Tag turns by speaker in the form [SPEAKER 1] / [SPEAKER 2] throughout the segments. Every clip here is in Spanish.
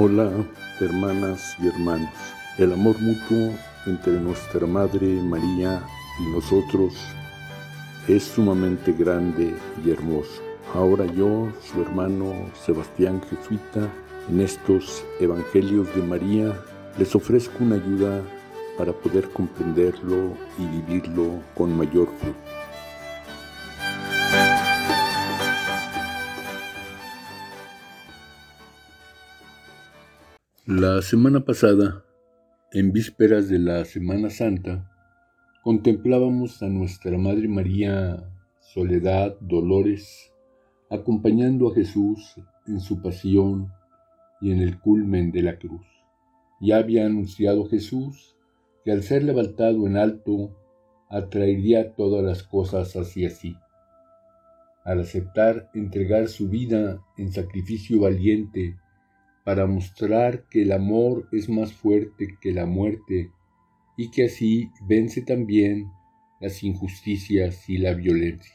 [SPEAKER 1] Hola, hermanas y hermanos. El amor mutuo entre nuestra Madre María y nosotros es sumamente grande y hermoso. Ahora yo, su hermano Sebastián Jesuita, en estos Evangelios de María, les ofrezco una ayuda para poder comprenderlo y vivirlo con mayor fruto. La semana pasada, en vísperas de la Semana Santa, contemplábamos a nuestra Madre María Soledad Dolores acompañando a Jesús en su pasión y en el culmen de la cruz. Ya había anunciado Jesús que al ser levantado en alto atraería todas las cosas hacia sí. Al aceptar entregar su vida en sacrificio valiente para mostrar que el amor es más fuerte que la muerte y que así vence también las injusticias y la violencia.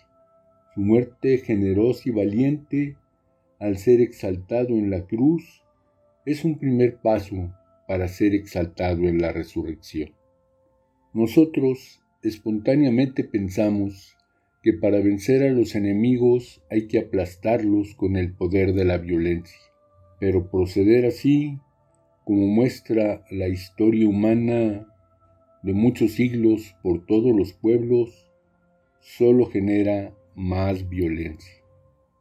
[SPEAKER 1] Su muerte generosa y valiente, al ser exaltado en la cruz, es un primer paso para ser exaltado en la resurrección. Nosotros espontáneamente pensamos que para vencer a los enemigos hay que aplastarlos con el poder de la violencia pero proceder así, como muestra la historia humana de muchos siglos por todos los pueblos, solo genera más violencia.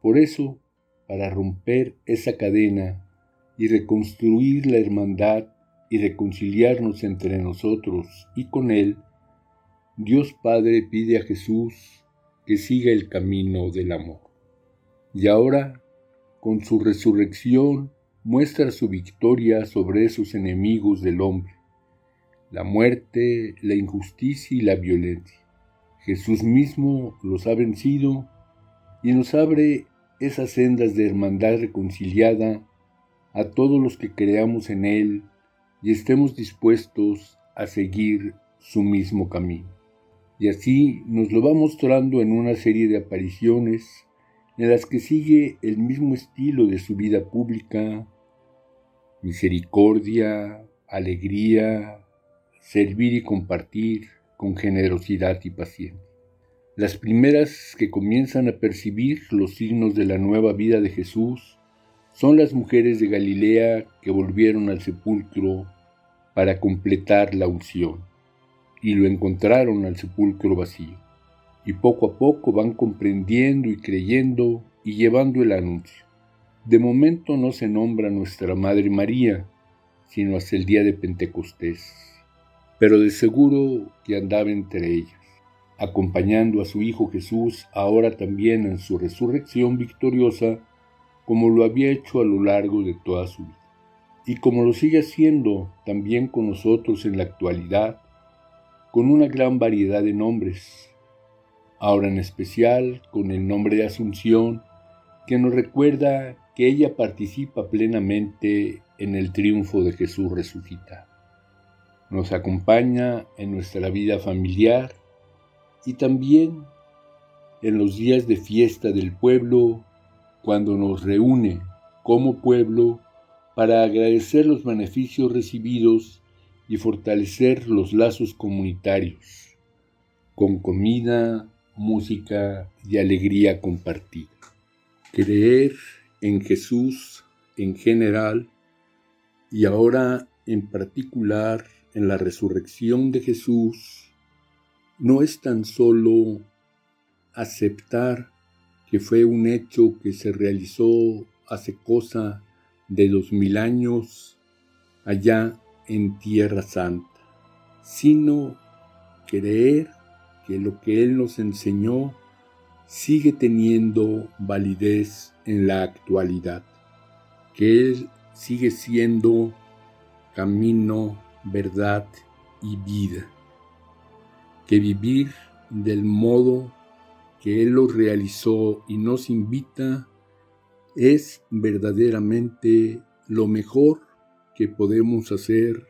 [SPEAKER 1] Por eso, para romper esa cadena y reconstruir la hermandad y reconciliarnos entre nosotros y con Él, Dios Padre pide a Jesús que siga el camino del amor. Y ahora con su resurrección muestra su victoria sobre esos enemigos del hombre, la muerte, la injusticia y la violencia. Jesús mismo los ha vencido y nos abre esas sendas de hermandad reconciliada a todos los que creamos en Él y estemos dispuestos a seguir su mismo camino. Y así nos lo va mostrando en una serie de apariciones en las que sigue el mismo estilo de su vida pública, misericordia, alegría, servir y compartir con generosidad y paciencia. Las primeras que comienzan a percibir los signos de la nueva vida de Jesús son las mujeres de Galilea que volvieron al sepulcro para completar la unción y lo encontraron al sepulcro vacío y poco a poco van comprendiendo y creyendo y llevando el anuncio. De momento no se nombra nuestra Madre María, sino hasta el día de Pentecostés, pero de seguro que andaba entre ellas, acompañando a su Hijo Jesús ahora también en su resurrección victoriosa, como lo había hecho a lo largo de toda su vida, y como lo sigue haciendo también con nosotros en la actualidad, con una gran variedad de nombres, ahora en especial con el nombre de Asunción, que nos recuerda que ella participa plenamente en el triunfo de Jesús resucitado. Nos acompaña en nuestra vida familiar y también en los días de fiesta del pueblo, cuando nos reúne como pueblo para agradecer los beneficios recibidos y fortalecer los lazos comunitarios, con comida, música y alegría compartida. Creer en Jesús en general y ahora en particular en la resurrección de Jesús no es tan solo aceptar que fue un hecho que se realizó hace cosa de dos mil años allá en Tierra Santa, sino creer que lo que Él nos enseñó sigue teniendo validez en la actualidad, que Él sigue siendo camino, verdad y vida, que vivir del modo que Él lo realizó y nos invita es verdaderamente lo mejor que podemos hacer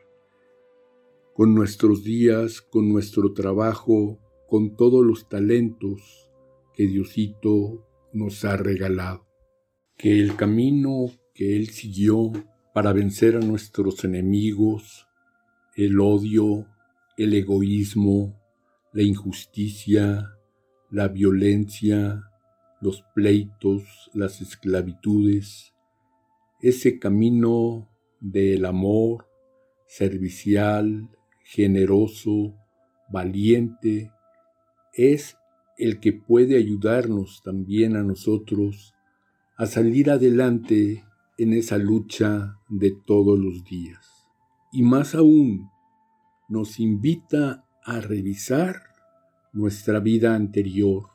[SPEAKER 1] con nuestros días, con nuestro trabajo, con todos los talentos que Diosito nos ha regalado. Que el camino que Él siguió para vencer a nuestros enemigos, el odio, el egoísmo, la injusticia, la violencia, los pleitos, las esclavitudes, ese camino del amor servicial, generoso, valiente, es el que puede ayudarnos también a nosotros a salir adelante en esa lucha de todos los días. Y más aún, nos invita a revisar nuestra vida anterior,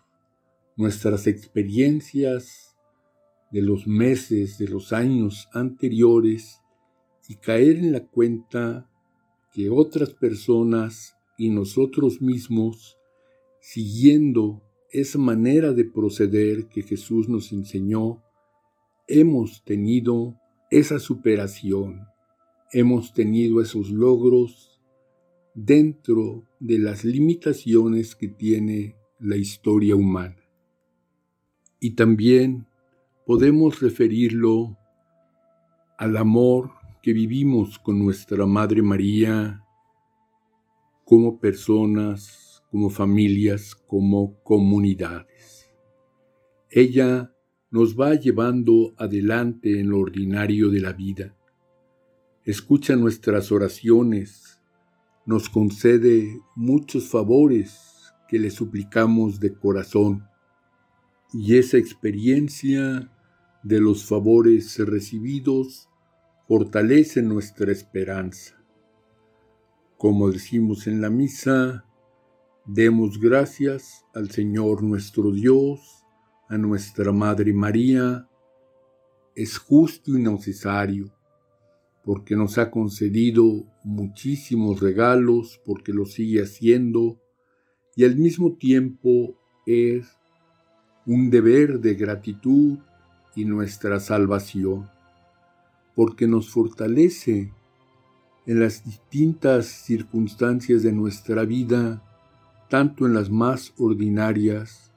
[SPEAKER 1] nuestras experiencias de los meses, de los años anteriores y caer en la cuenta que otras personas y nosotros mismos, siguiendo esa manera de proceder que Jesús nos enseñó, hemos tenido esa superación, hemos tenido esos logros dentro de las limitaciones que tiene la historia humana. Y también podemos referirlo al amor que vivimos con nuestra Madre María como personas, como familias, como comunidades. Ella nos va llevando adelante en lo ordinario de la vida. Escucha nuestras oraciones, nos concede muchos favores que le suplicamos de corazón. Y esa experiencia de los favores recibidos fortalece nuestra esperanza. Como decimos en la misa, demos gracias al Señor nuestro Dios a nuestra Madre María. Es justo y necesario, porque nos ha concedido muchísimos regalos, porque lo sigue haciendo, y al mismo tiempo es un deber de gratitud y nuestra salvación, porque nos fortalece en las distintas circunstancias de nuestra vida, tanto en las más ordinarias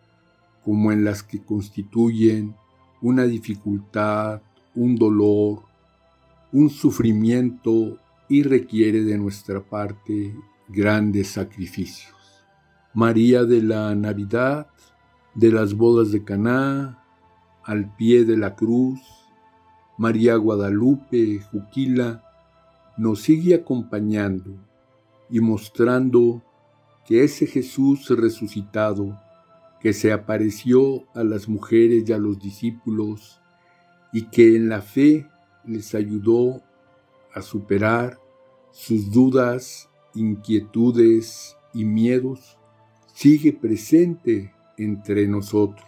[SPEAKER 1] como en las que constituyen una dificultad, un dolor, un sufrimiento y requiere de nuestra parte grandes sacrificios. María de la Navidad, de las bodas de Caná, al pie de la cruz, María Guadalupe, Juquila, nos sigue acompañando y mostrando que ese Jesús resucitado que se apareció a las mujeres y a los discípulos y que en la fe les ayudó a superar sus dudas, inquietudes y miedos, sigue presente entre nosotros.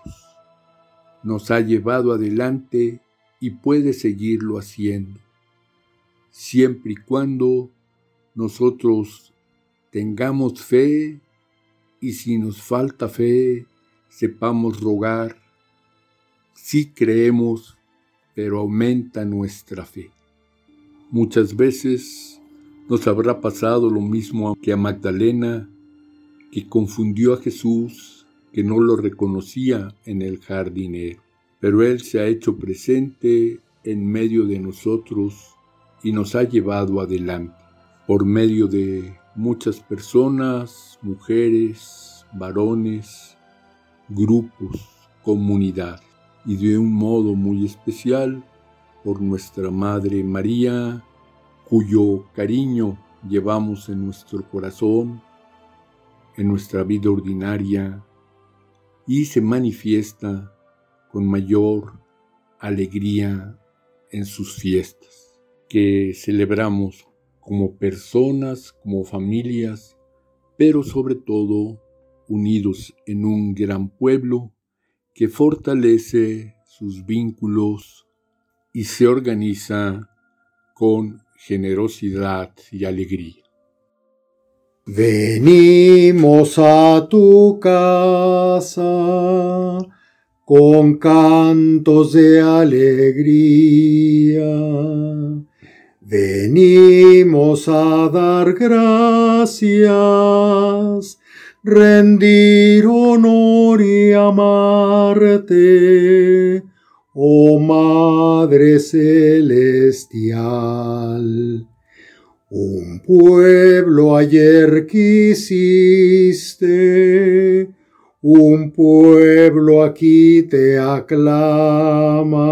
[SPEAKER 1] Nos ha llevado adelante y puede seguirlo haciendo, siempre y cuando nosotros tengamos fe y si nos falta fe, sepamos rogar, sí creemos, pero aumenta nuestra fe. Muchas veces nos habrá pasado lo mismo que a Magdalena, que confundió a Jesús, que no lo reconocía en el jardinero. Pero Él se ha hecho presente en medio de nosotros y nos ha llevado adelante por medio de muchas personas, mujeres, varones, grupos, comunidades y de un modo muy especial por nuestra Madre María, cuyo cariño llevamos en nuestro corazón, en nuestra vida ordinaria y se manifiesta con mayor alegría en sus fiestas que celebramos como personas, como familias, pero sobre todo unidos en un gran pueblo que fortalece sus vínculos y se organiza con generosidad y alegría. Venimos a tu casa con cantos de alegría. Venimos a dar gracias rendir honor y amarte,
[SPEAKER 2] oh Madre Celestial. Un pueblo ayer quisiste, un pueblo aquí te aclama.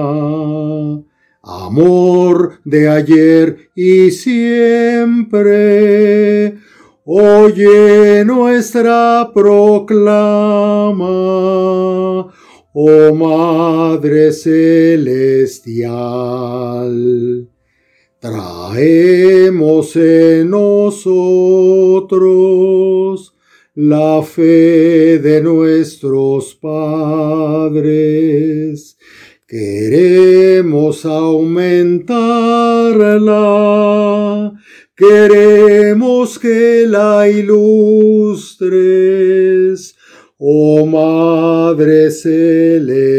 [SPEAKER 2] Amor de ayer y siempre, oye nuestra proclama, oh Madre Celestial. Traemos en nosotros la fe de nuestros padres. Queremos aumentarla, queremos que la ilustres, oh Madre Celestial.